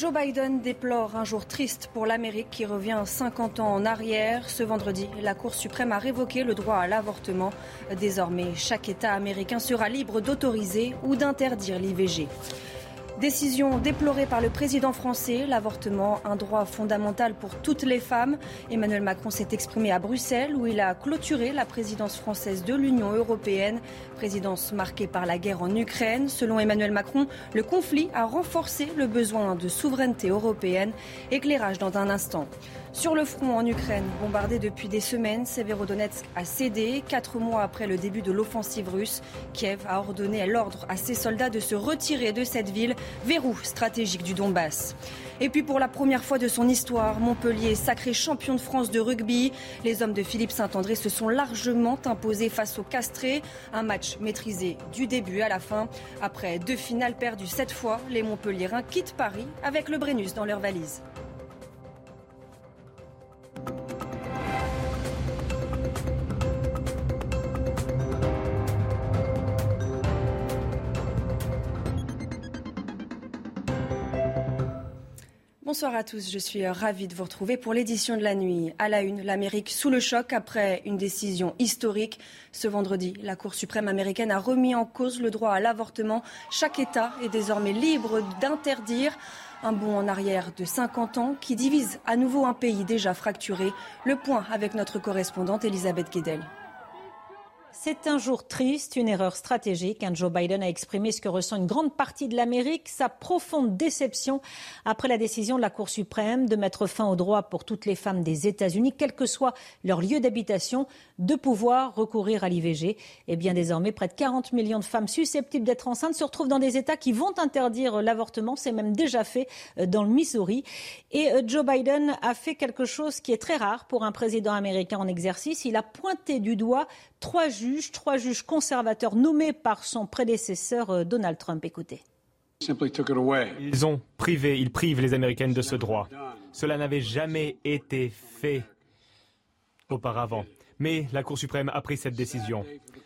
Joe Biden déplore un jour triste pour l'Amérique qui revient 50 ans en arrière. Ce vendredi, la Cour suprême a révoqué le droit à l'avortement. Désormais, chaque État américain sera libre d'autoriser ou d'interdire l'IVG. Décision déplorée par le président français, l'avortement, un droit fondamental pour toutes les femmes. Emmanuel Macron s'est exprimé à Bruxelles où il a clôturé la présidence française de l'Union européenne, présidence marquée par la guerre en Ukraine. Selon Emmanuel Macron, le conflit a renforcé le besoin de souveraineté européenne. Éclairage dans un instant. Sur le front en Ukraine, bombardé depuis des semaines, Severodonetsk a cédé. Quatre mois après le début de l'offensive russe, Kiev a ordonné l'ordre à ses soldats de se retirer de cette ville, verrou stratégique du Donbass. Et puis pour la première fois de son histoire, Montpellier, sacré champion de France de rugby, les hommes de Philippe Saint-André se sont largement imposés face aux Castrés. Un match maîtrisé du début à la fin. Après deux finales perdues cette fois, les Montpelliérains quittent Paris avec le Brennus dans leur valise. Bonsoir à tous, je suis ravie de vous retrouver pour l'édition de la nuit. À la une, l'Amérique sous le choc après une décision historique. Ce vendredi, la Cour suprême américaine a remis en cause le droit à l'avortement. Chaque État est désormais libre d'interdire. Un bond en arrière de 50 ans qui divise à nouveau un pays déjà fracturé. Le point avec notre correspondante Elisabeth Guedel. C'est un jour triste, une erreur stratégique. Joe Biden a exprimé ce que ressent une grande partie de l'Amérique, sa profonde déception après la décision de la Cour suprême de mettre fin au droit pour toutes les femmes des États-Unis, quel que soit leur lieu d'habitation, de pouvoir recourir à l'IVG. Et bien désormais, près de 40 millions de femmes susceptibles d'être enceintes se retrouvent dans des États qui vont interdire l'avortement. C'est même déjà fait dans le Missouri. Et Joe Biden a fait quelque chose qui est très rare pour un président américain en exercice. Il a pointé du doigt trois juges, trois juges conservateurs nommés par son prédécesseur Donald Trump. Écoutez. Ils ont privé, ils privent les Américaines de ce droit. Cela n'avait jamais été fait auparavant. Mais la Cour suprême a pris cette décision.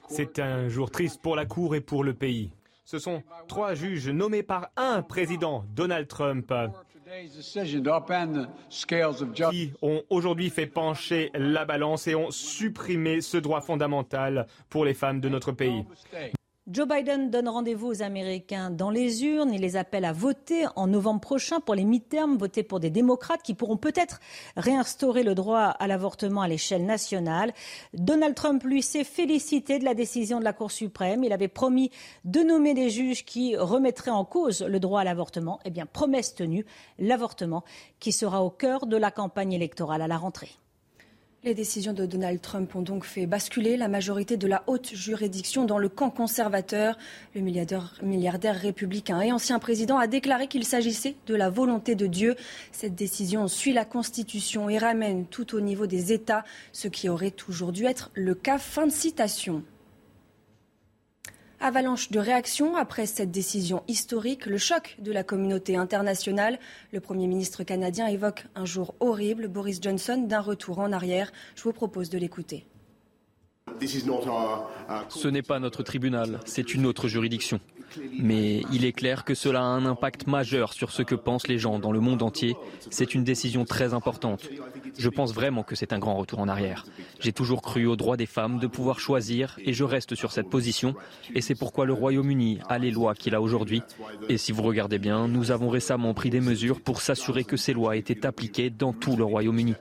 C'est un jour triste pour la Cour et pour le pays. Ce sont trois juges nommés par un président, Donald Trump, qui ont aujourd'hui fait pencher la balance et ont supprimé ce droit fondamental pour les femmes de notre pays. Joe Biden donne rendez-vous aux Américains dans les urnes. Il les appelle à voter en novembre prochain pour les mi-termes, voter pour des démocrates qui pourront peut-être réinstaurer le droit à l'avortement à l'échelle nationale. Donald Trump, lui, s'est félicité de la décision de la Cour suprême. Il avait promis de nommer des juges qui remettraient en cause le droit à l'avortement. Eh bien, promesse tenue, l'avortement qui sera au cœur de la campagne électorale à la rentrée. Les décisions de Donald Trump ont donc fait basculer la majorité de la haute juridiction dans le camp conservateur. Le milliardaire, républicain et ancien président a déclaré qu'il s'agissait de la volonté de Dieu. Cette décision suit la Constitution et ramène tout au niveau des États, ce qui aurait toujours dû être le cas. Fin de citation. Avalanche de réactions après cette décision historique, le choc de la communauté internationale. Le Premier ministre canadien évoque un jour horrible, Boris Johnson, d'un retour en arrière. Je vous propose de l'écouter. Ce n'est pas notre tribunal, c'est une autre juridiction. Mais il est clair que cela a un impact majeur sur ce que pensent les gens dans le monde entier. C'est une décision très importante. Je pense vraiment que c'est un grand retour en arrière. J'ai toujours cru au droit des femmes de pouvoir choisir et je reste sur cette position. Et c'est pourquoi le Royaume-Uni a les lois qu'il a aujourd'hui. Et si vous regardez bien, nous avons récemment pris des mesures pour s'assurer que ces lois étaient appliquées dans tout le Royaume-Uni.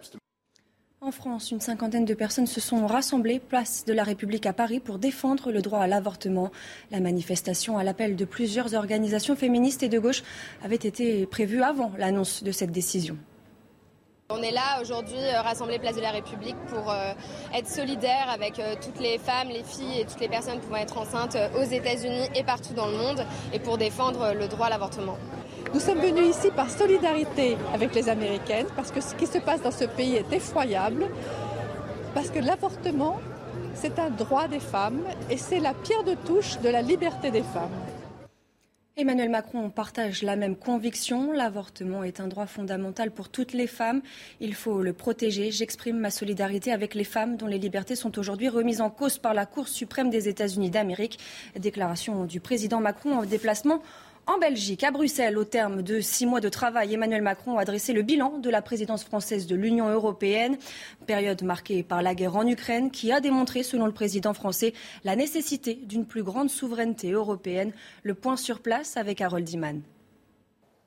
En France, une cinquantaine de personnes se sont rassemblées place de la République à Paris pour défendre le droit à l'avortement. La manifestation à l'appel de plusieurs organisations féministes et de gauche avait été prévue avant l'annonce de cette décision. On est là aujourd'hui, euh, rassemblés place de la République, pour euh, être solidaires avec euh, toutes les femmes, les filles et toutes les personnes pouvant être enceintes aux États-Unis et partout dans le monde, et pour défendre le droit à l'avortement. Nous sommes venus ici par solidarité avec les Américaines, parce que ce qui se passe dans ce pays est effroyable, parce que l'avortement, c'est un droit des femmes et c'est la pierre de touche de la liberté des femmes. Emmanuel Macron partage la même conviction. L'avortement est un droit fondamental pour toutes les femmes. Il faut le protéger. J'exprime ma solidarité avec les femmes dont les libertés sont aujourd'hui remises en cause par la Cour suprême des États-Unis d'Amérique. Déclaration du président Macron en déplacement en Belgique, à Bruxelles, au terme de six mois de travail, Emmanuel Macron a dressé le bilan de la présidence française de l'Union européenne, période marquée par la guerre en Ukraine, qui a démontré, selon le président français, la nécessité d'une plus grande souveraineté européenne. Le point sur place avec Harold Iman.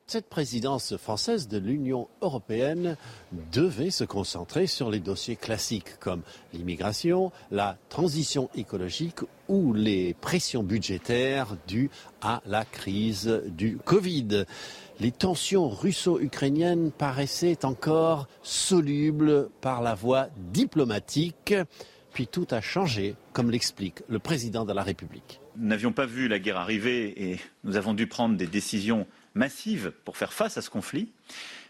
Cette présidence française de l'Union européenne devait se concentrer sur les dossiers classiques comme l'immigration, la transition écologique ou les pressions budgétaires dues à la crise du Covid. Les tensions russo-ukrainiennes paraissaient encore solubles par la voie diplomatique, puis tout a changé, comme l'explique le président de la République. Nous n'avions pas vu la guerre arriver et nous avons dû prendre des décisions massive pour faire face à ce conflit,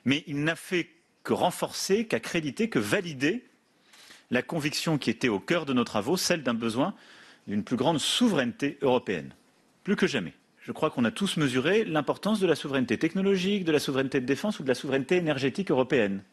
mais il n'a fait que renforcer, qu'accréditer, que valider la conviction qui était au cœur de nos travaux, celle d'un besoin d'une plus grande souveraineté européenne. Plus que jamais. Je crois qu'on a tous mesuré l'importance de la souveraineté technologique, de la souveraineté de défense ou de la souveraineté énergétique européenne.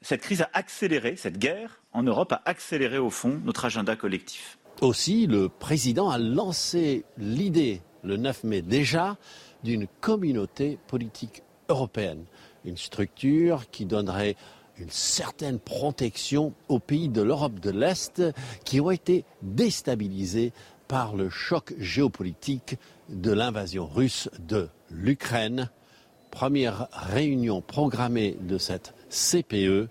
Cette crise a accéléré, cette guerre en Europe a accéléré au fond notre agenda collectif. Aussi, le président a lancé l'idée le 9 mai déjà d'une communauté politique européenne, une structure qui donnerait une certaine protection aux pays de l'Europe de l'Est qui ont été déstabilisés par le choc géopolitique de l'invasion russe de l'Ukraine. Première réunion programmée de cette CPE,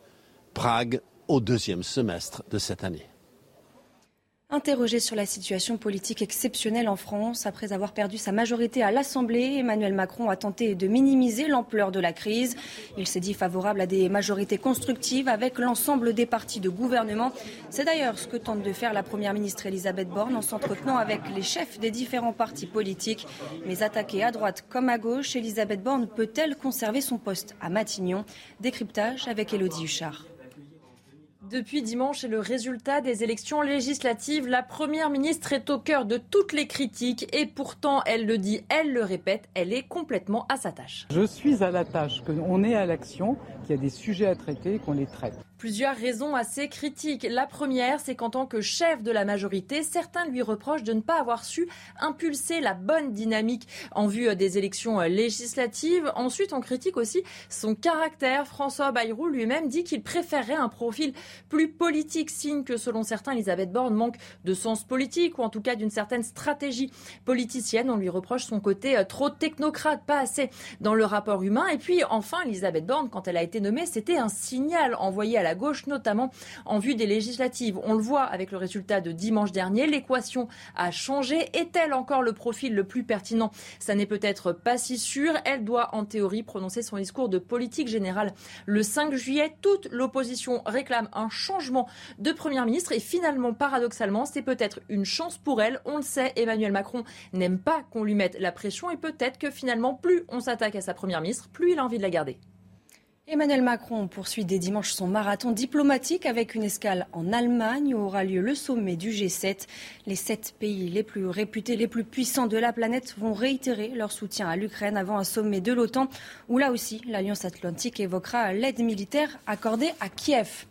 Prague, au deuxième semestre de cette année. Interrogé sur la situation politique exceptionnelle en France, après avoir perdu sa majorité à l'Assemblée, Emmanuel Macron a tenté de minimiser l'ampleur de la crise. Il s'est dit favorable à des majorités constructives avec l'ensemble des partis de gouvernement. C'est d'ailleurs ce que tente de faire la Première ministre Elisabeth Borne en s'entretenant avec les chefs des différents partis politiques. Mais attaquée à droite comme à gauche, Elisabeth Borne peut-elle conserver son poste à Matignon? Décryptage avec Elodie Huchard. Depuis dimanche et le résultat des élections législatives, la Première ministre est au cœur de toutes les critiques et pourtant, elle le dit, elle le répète, elle est complètement à sa tâche. Je suis à la tâche, qu'on est à l'action, qu'il y a des sujets à traiter et qu'on les traite. Plusieurs raisons assez critiques. La première, c'est qu'en tant que chef de la majorité, certains lui reprochent de ne pas avoir su impulser la bonne dynamique en vue des élections législatives. Ensuite, on critique aussi son caractère. François Bayrou lui-même dit qu'il préférerait un profil plus politique, signe que selon certains, Elisabeth Borne manque de sens politique ou en tout cas d'une certaine stratégie politicienne. On lui reproche son côté euh, trop technocrate, pas assez dans le rapport humain. Et puis enfin, Elisabeth Borne, quand elle a été nommée, c'était un signal envoyé à la gauche, notamment en vue des législatives. On le voit avec le résultat de dimanche dernier. L'équation a changé. Est-elle encore le profil le plus pertinent? Ça n'est peut-être pas si sûr. Elle doit, en théorie, prononcer son discours de politique générale le 5 juillet. Toute l'opposition réclame un changement de Première ministre. Et finalement, paradoxalement, c'est peut-être une chance pour elle. On le sait, Emmanuel Macron n'aime pas qu'on lui mette la pression. Et peut-être que finalement, plus on s'attaque à sa Première ministre, plus il a envie de la garder. Emmanuel Macron poursuit dès dimanche son marathon diplomatique avec une escale en Allemagne où aura lieu le sommet du G7. Les sept pays les plus réputés, les plus puissants de la planète vont réitérer leur soutien à l'Ukraine avant un sommet de l'OTAN où là aussi l'Alliance atlantique évoquera l'aide militaire accordée à Kiev.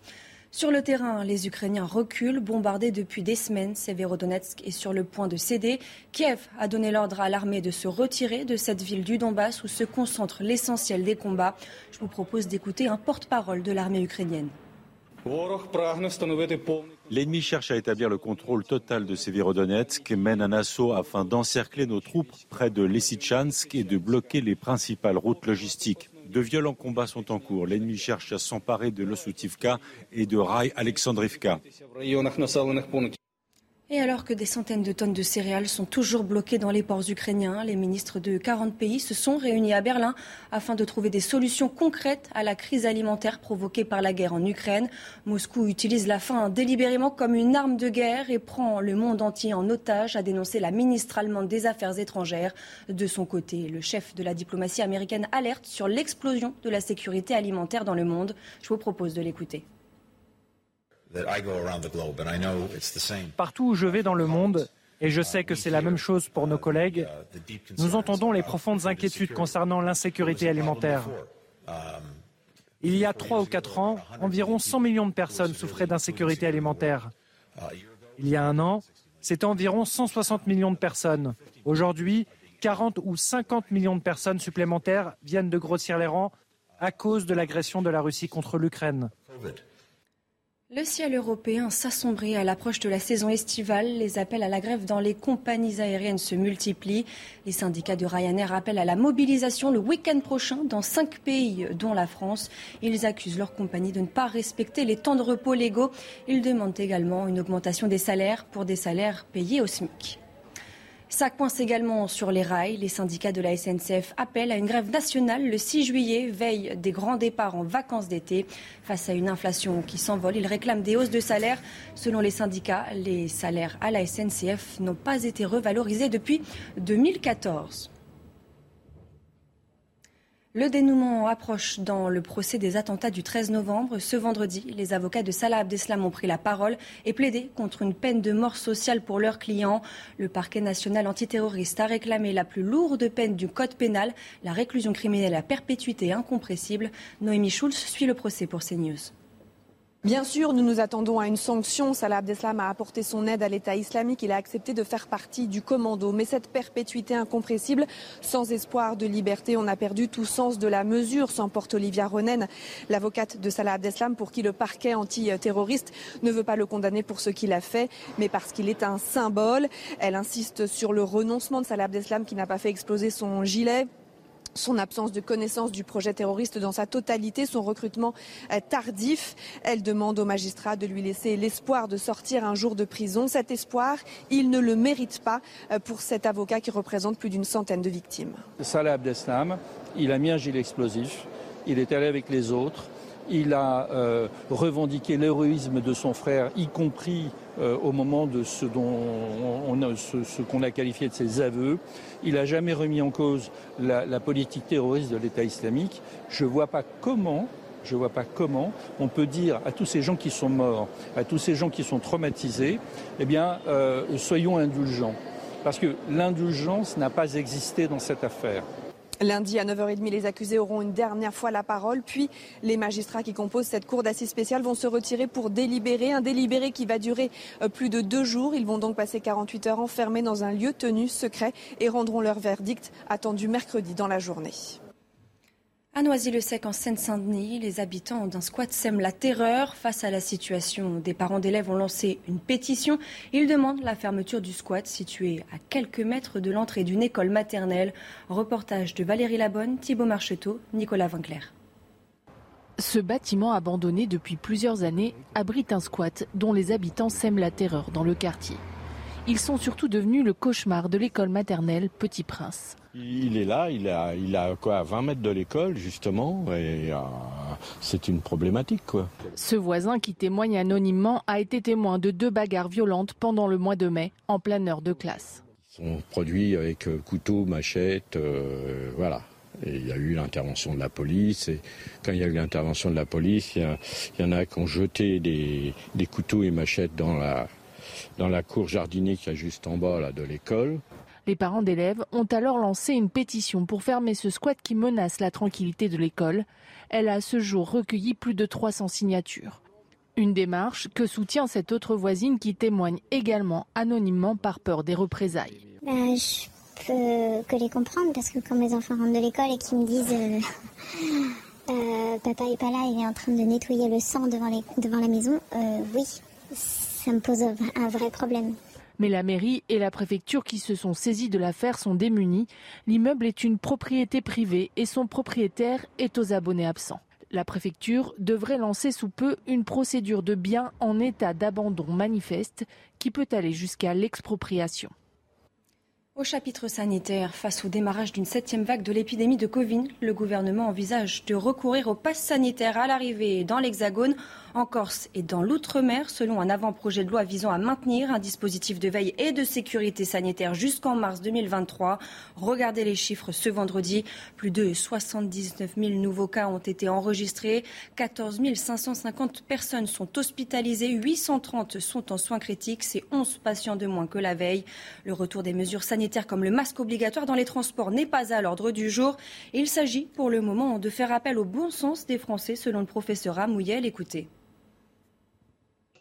Sur le terrain, les Ukrainiens reculent, bombardés depuis des semaines. Severodonetsk est sur le point de céder. Kiev a donné l'ordre à l'armée de se retirer de cette ville du Donbass où se concentre l'essentiel des combats. Je vous propose d'écouter un porte-parole de l'armée ukrainienne. L'ennemi cherche à établir le contrôle total de Severodonetsk, mène un assaut afin d'encercler nos troupes près de Lysychansk et de bloquer les principales routes logistiques. De violents combats sont en cours. L'ennemi cherche à s'emparer de Losutivka et de Rai Alexandrivka. Et alors que des centaines de tonnes de céréales sont toujours bloquées dans les ports ukrainiens, les ministres de 40 pays se sont réunis à Berlin afin de trouver des solutions concrètes à la crise alimentaire provoquée par la guerre en Ukraine. Moscou utilise la faim délibérément comme une arme de guerre et prend le monde entier en otage, a dénoncé la ministre allemande des Affaires étrangères. De son côté, le chef de la diplomatie américaine alerte sur l'explosion de la sécurité alimentaire dans le monde. Je vous propose de l'écouter. Partout où je vais dans le monde, et je sais que c'est la même chose pour nos collègues, nous entendons les profondes inquiétudes concernant l'insécurité alimentaire. Il y a trois ou quatre ans, environ 100 millions de personnes souffraient d'insécurité alimentaire. Il y a un an, c'était environ 160 millions de personnes. Aujourd'hui, 40 ou 50 millions de personnes supplémentaires viennent de grossir les rangs à cause de l'agression de la Russie contre l'Ukraine. Le ciel européen s'assombrit à l'approche de la saison estivale. Les appels à la grève dans les compagnies aériennes se multiplient. Les syndicats de Ryanair appellent à la mobilisation le week-end prochain dans cinq pays, dont la France. Ils accusent leur compagnie de ne pas respecter les temps de repos légaux. Ils demandent également une augmentation des salaires pour des salaires payés au SMIC. Ça coince également sur les rails. Les syndicats de la SNCF appellent à une grève nationale le 6 juillet, veille des grands départs en vacances d'été. Face à une inflation qui s'envole, ils réclament des hausses de salaire. Selon les syndicats, les salaires à la SNCF n'ont pas été revalorisés depuis 2014. Le dénouement approche dans le procès des attentats du 13 novembre. Ce vendredi, les avocats de Salah Abdeslam ont pris la parole et plaidé contre une peine de mort sociale pour leurs clients. Le parquet national antiterroriste a réclamé la plus lourde peine du code pénal, la réclusion criminelle à perpétuité incompressible. Noémie Schulz suit le procès pour CNews. Bien sûr, nous nous attendons à une sanction. Salah Abdeslam a apporté son aide à l'État islamique. Il a accepté de faire partie du commando. Mais cette perpétuité incompressible, sans espoir de liberté, on a perdu tout sens de la mesure, s'emporte Olivia Ronen, l'avocate de Salah Abdeslam, pour qui le parquet antiterroriste ne veut pas le condamner pour ce qu'il a fait, mais parce qu'il est un symbole. Elle insiste sur le renoncement de Salah Abdeslam qui n'a pas fait exploser son gilet son absence de connaissance du projet terroriste dans sa totalité, son recrutement tardif. Elle demande au magistrat de lui laisser l'espoir de sortir un jour de prison. Cet espoir, il ne le mérite pas euh, pour cet avocat qui représente plus d'une centaine de victimes. Salah Abdeslam, il a mis un gilet explosif, il est allé avec les autres, il a euh, revendiqué l'héroïsme de son frère, y compris euh, au moment de ce qu'on a qualifié de ses aveux. Il n'a jamais remis en cause la, politique terroriste de l'État islamique. Je ne vois pas comment je vois pas comment on peut dire à tous ces gens qui sont morts, à tous ces gens qui sont traumatisés, eh bien, euh, soyons indulgents. Parce que l'indulgence n'a pas existé dans cette affaire. Lundi à 9h30, les accusés auront une dernière fois la parole, puis les magistrats qui composent cette cour d'assises spéciale vont se retirer pour délibérer, un délibéré qui va durer euh, plus de deux jours. Ils vont donc passer 48 heures enfermés dans un lieu tenu secret et rendront leur verdict attendu mercredi dans la journée. À Noisy-le-Sec, en Seine-Saint-Denis, les habitants d'un squat sèment la terreur face à la situation. Des parents d'élèves ont lancé une pétition. Ils demandent la fermeture du squat situé à quelques mètres de l'entrée d'une école maternelle. Reportage de Valérie Labonne, Thibault Marcheteau, Nicolas Vinclair. Ce bâtiment abandonné depuis plusieurs années abrite un squat dont les habitants sèment la terreur dans le quartier. Ils sont surtout devenus le cauchemar de l'école maternelle Petit Prince. Il est là, il a, il a quoi, 20 mètres de l'école justement, et euh, c'est une problématique quoi. Ce voisin qui témoigne anonymement a été témoin de deux bagarres violentes pendant le mois de mai, en pleine heure de classe. Ils sont produits avec euh, couteau, machette, euh, voilà. Et il y a eu l'intervention de la police. Et quand il y a eu l'intervention de la police, il y, en a qui ont jeté des, des couteaux et machettes dans la, dans la cour jardinier qui est juste en bas là, de l'école. Les parents d'élèves ont alors lancé une pétition pour fermer ce squat qui menace la tranquillité de l'école. Elle a à ce jour recueilli plus de 300 signatures. Une démarche que soutient cette autre voisine qui témoigne également anonymement par peur des représailles. Bah, je peux que les comprendre parce que quand mes enfants rentrent de l'école et qu'ils me disent euh, euh, papa est pas là, il est en train de nettoyer le sang devant, devant la maison, euh, oui, ça me pose un vrai problème. Mais la mairie et la préfecture qui se sont saisis de l'affaire sont démunis. L'immeuble est une propriété privée et son propriétaire est aux abonnés absents. La préfecture devrait lancer sous peu une procédure de biens en état d'abandon manifeste qui peut aller jusqu'à l'expropriation. Au chapitre sanitaire, face au démarrage d'une septième vague de l'épidémie de Covid, le gouvernement envisage de recourir au pass sanitaire à l'arrivée dans l'Hexagone en Corse et dans l'outre-mer, selon un avant-projet de loi visant à maintenir un dispositif de veille et de sécurité sanitaire jusqu'en mars 2023. Regardez les chiffres ce vendredi. Plus de 79 000 nouveaux cas ont été enregistrés. 14 550 personnes sont hospitalisées. 830 sont en soins critiques. C'est 11 patients de moins que la veille. Le retour des mesures sanitaires comme le masque obligatoire dans les transports n'est pas à l'ordre du jour. Il s'agit pour le moment de faire appel au bon sens des Français, selon le professeur Amouyel. Écoutez.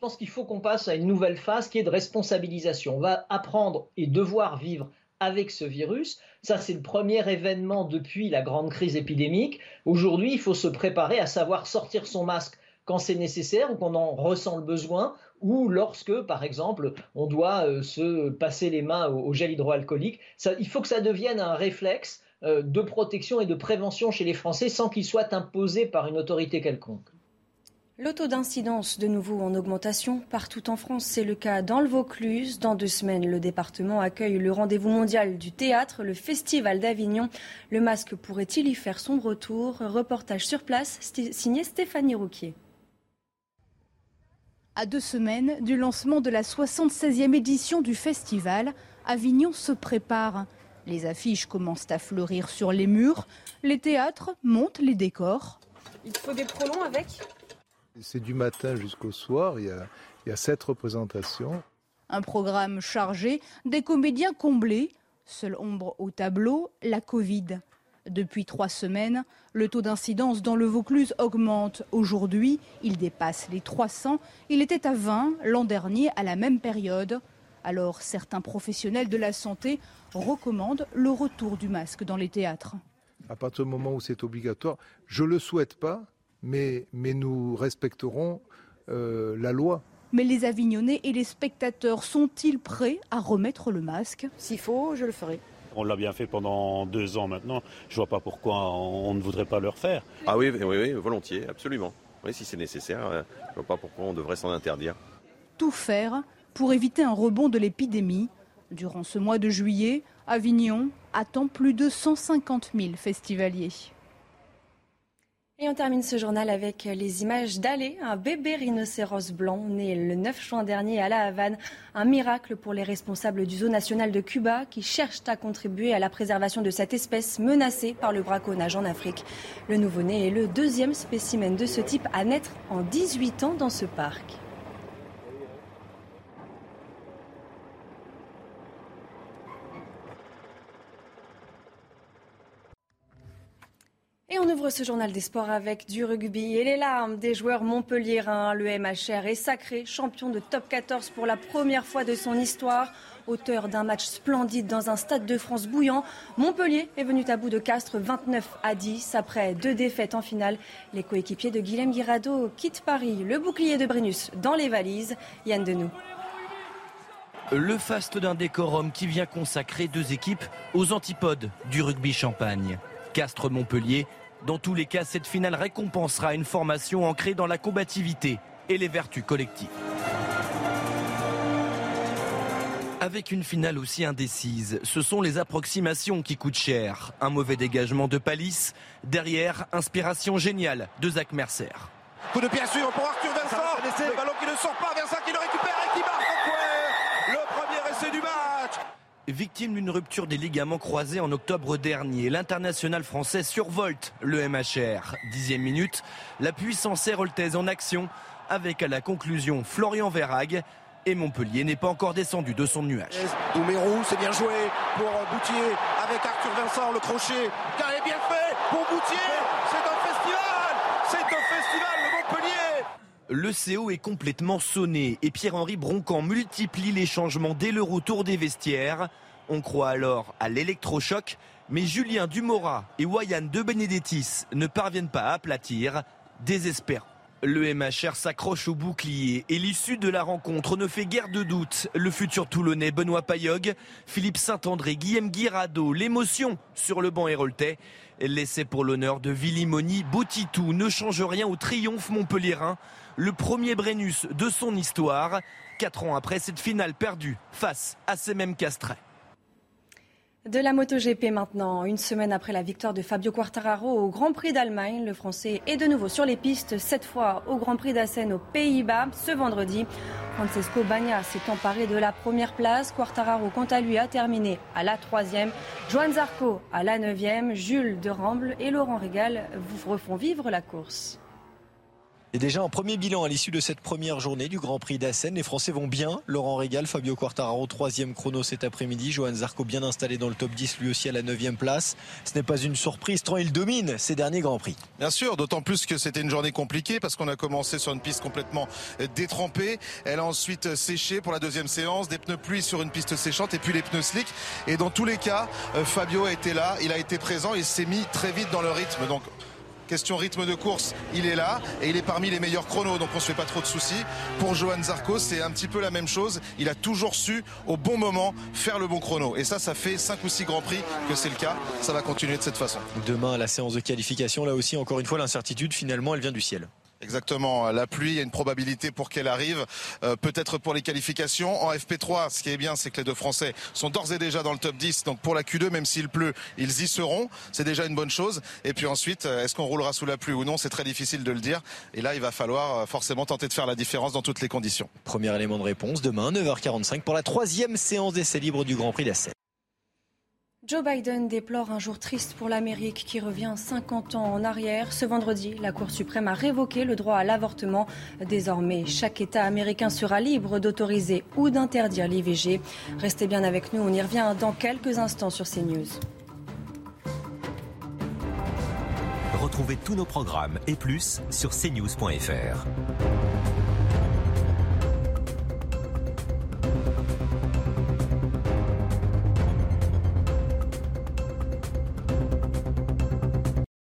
Pense qu'il faut qu'on passe à une nouvelle phase qui est de responsabilisation. On va apprendre et devoir vivre avec ce virus. Ça, c'est le premier événement depuis la grande crise épidémique. Aujourd'hui, il faut se préparer à savoir sortir son masque quand c'est nécessaire ou qu'on en ressent le besoin, ou lorsque, par exemple, on doit euh, se passer les mains au, gel hydroalcoolique. il faut que ça devienne un réflexe euh, de protection et de prévention chez les Français sans qu'il soit imposé par une autorité quelconque. Le taux d'incidence de nouveau en augmentation partout en France. C'est le cas dans le Vaucluse. Dans deux semaines, le département accueille le rendez-vous mondial du théâtre, le Festival d'Avignon. Le masque pourrait-il y faire son retour? Reportage sur place signé Stéphanie Rouquier. À deux semaines du lancement de la 76e édition du festival, Avignon se prépare. Les affiches commencent à fleurir sur les murs. Les théâtres montent les décors. Il faut des prolongs avec? C'est du matin jusqu'au soir, il y, a, sept représentations. Un programme chargé, des comédiens comblés. Seule ombre au tableau, la Covid. Depuis trois semaines, le taux d'incidence dans le Vaucluse augmente. Aujourd'hui, il dépasse les 300. Il était à 20 l'an dernier à la même période. Alors certains professionnels de la santé recommandent le retour du masque dans les théâtres. À partir du moment où c'est obligatoire, je ne le souhaite pas, mais, nous respecterons euh, la loi. Mais les Avignonnais et les spectateurs sont-ils prêts à remettre le masque? S'il faut, je le ferai. On l'a bien fait pendant deux ans maintenant. Je ne vois pas pourquoi on ne voudrait pas le refaire. Ah oui, oui, oui volontiers, absolument. Oui, si c'est nécessaire, euh, je ne vois pas pourquoi on devrait s'en interdire. Tout faire pour éviter un rebond de l'épidémie. Durant ce mois de juillet, Avignon attend plus de 150 000 festivaliers. Et on termine ce journal avec les images d'Alé, un bébé rhinocéros blanc né le 9 juin dernier à La Havane. Un miracle pour les responsables du zoo national de Cuba qui cherchent à contribuer à la préservation de cette espèce menacée par le braconnage en Afrique. Le nouveau-né est le deuxième spécimen de ce type à naître en 18 ans dans ce parc. Et on ouvre ce journal des sports avec du rugby et les larmes des joueurs montpelliérains. Le MHR est sacré champion de top 14 pour la première fois de son histoire. Auteur d'un match splendide dans un stade de France bouillant, Montpellier est venu à bout de Castres 29 à 10 après deux défaites en finale. Les coéquipiers de Guilhem Guirado quittent Paris, le bouclier de Brennus dans les valises. Yann Denou. Le faste d'un décorum qui vient consacrer deux équipes aux antipodes du rugby champagne. Castres-Montpellier. Dans tous les cas, cette finale récompensera une formation ancrée dans la combativité et les vertus collectives. Avec une finale aussi indécise, ce sont les approximations qui coûtent cher. Un mauvais dégagement de Palisse, derrière, inspiration géniale de Zach Mercer. Coup de pied à suivre pour Arthur Vincent. Le ballon qui ne sort pas, Vincent qui le récupère et qui marque Le premier essai du match. Victime d'une rupture des ligaments croisés en octobre dernier, l'international français survolte le MHR. Dixième minute, la puissance héroltaise en action avec à la conclusion Florian Verrague. Et Montpellier n'est pas encore descendu de son nuage. Doumérou, c'est bien joué pour Boutier avec Arthur Vincent, le crochet. Car bien fait pour. C'est un festival. C'est un festival de Montpellier. Le CO est complètement sonné et Pierre-Henri Broncan multiplie les changements dès le retour des vestiaires. On croit alors à l'électrochoc, mais Julien Dumora et Wayan de Benedettis ne parviennent pas à aplatir, désespérant. Le MHR s'accroche au bouclier et l'issue de la rencontre ne fait guère de doute. Le futur Toulonnais Benoît Payog, Philippe Saint-André, Guillaume Guirado, l'émotion sur le banc héroltais. L'essai pour l'honneur de Villimoni Botitou ne change rien au triomphe montpelliérain. Le premier Brennus de son histoire. Quatre ans après cette finale perdue face à ces mêmes castrets. De la MotoGP maintenant, une semaine après la victoire de Fabio Quartararo au Grand Prix d'Allemagne, le Français est de nouveau sur les pistes, cette fois au Grand Prix d'Assen aux Pays-Bas ce vendredi. Francesco Bagna s'est emparé de la première place, Quartararo quant à lui a terminé à la troisième, Joan Zarco à la neuvième, Jules de Ramble et Laurent Régal vous refont vivre la course. Et déjà en premier bilan à l'issue de cette première journée du Grand Prix d'Assen, les Français vont bien. Laurent Régal, Fabio Quartararo, troisième chrono cet après-midi. Johan Zarco bien installé dans le top 10, lui aussi à la neuvième place. Ce n'est pas une surprise, tant il domine ces derniers Grands Prix. Bien sûr, d'autant plus que c'était une journée compliquée parce qu'on a commencé sur une piste complètement détrempée. Elle a ensuite séché pour la deuxième séance, des pneus pluie sur une piste séchante et puis les pneus slick. Et dans tous les cas, euh, Fabio a été là, il a été présent, il s'est mis très vite dans le rythme. Donc Question rythme de course, il est là et il est parmi les meilleurs chronos, donc on se fait pas trop de soucis. Pour Johan Zarco, c'est un petit peu la même chose. Il a toujours su, au bon moment, faire le bon chrono. Et ça, ça fait 5 ou 6 grands prix que c'est le cas. Ça va continuer de cette façon. Demain, la séance de qualification, là aussi, encore une fois, l'incertitude, finalement, elle vient du ciel. Exactement, la pluie, il y a une probabilité pour qu'elle arrive, euh, peut-être pour les qualifications. En FP3, ce qui est bien, c'est que les deux Français sont d'ores et déjà dans le top 10, donc pour la Q2, même s'il pleut, ils y seront, c'est déjà une bonne chose. Et puis ensuite, euh, est-ce qu'on roulera sous la pluie ou non, c'est très difficile de le dire. Et là, il va falloir euh, forcément tenter de faire la différence dans toutes les conditions. Premier élément de réponse, demain, 9h45, pour la troisième séance d'essai libre du Grand Prix d'Assen. Joe Biden déplore un jour triste pour l'Amérique qui revient 50 ans en arrière. Ce vendredi, la Cour suprême a révoqué le droit à l'avortement. Désormais, chaque État américain sera libre d'autoriser ou d'interdire l'IVG. Restez bien avec nous, on y revient dans quelques instants sur CNews. Retrouvez tous nos programmes et plus sur cnews.fr.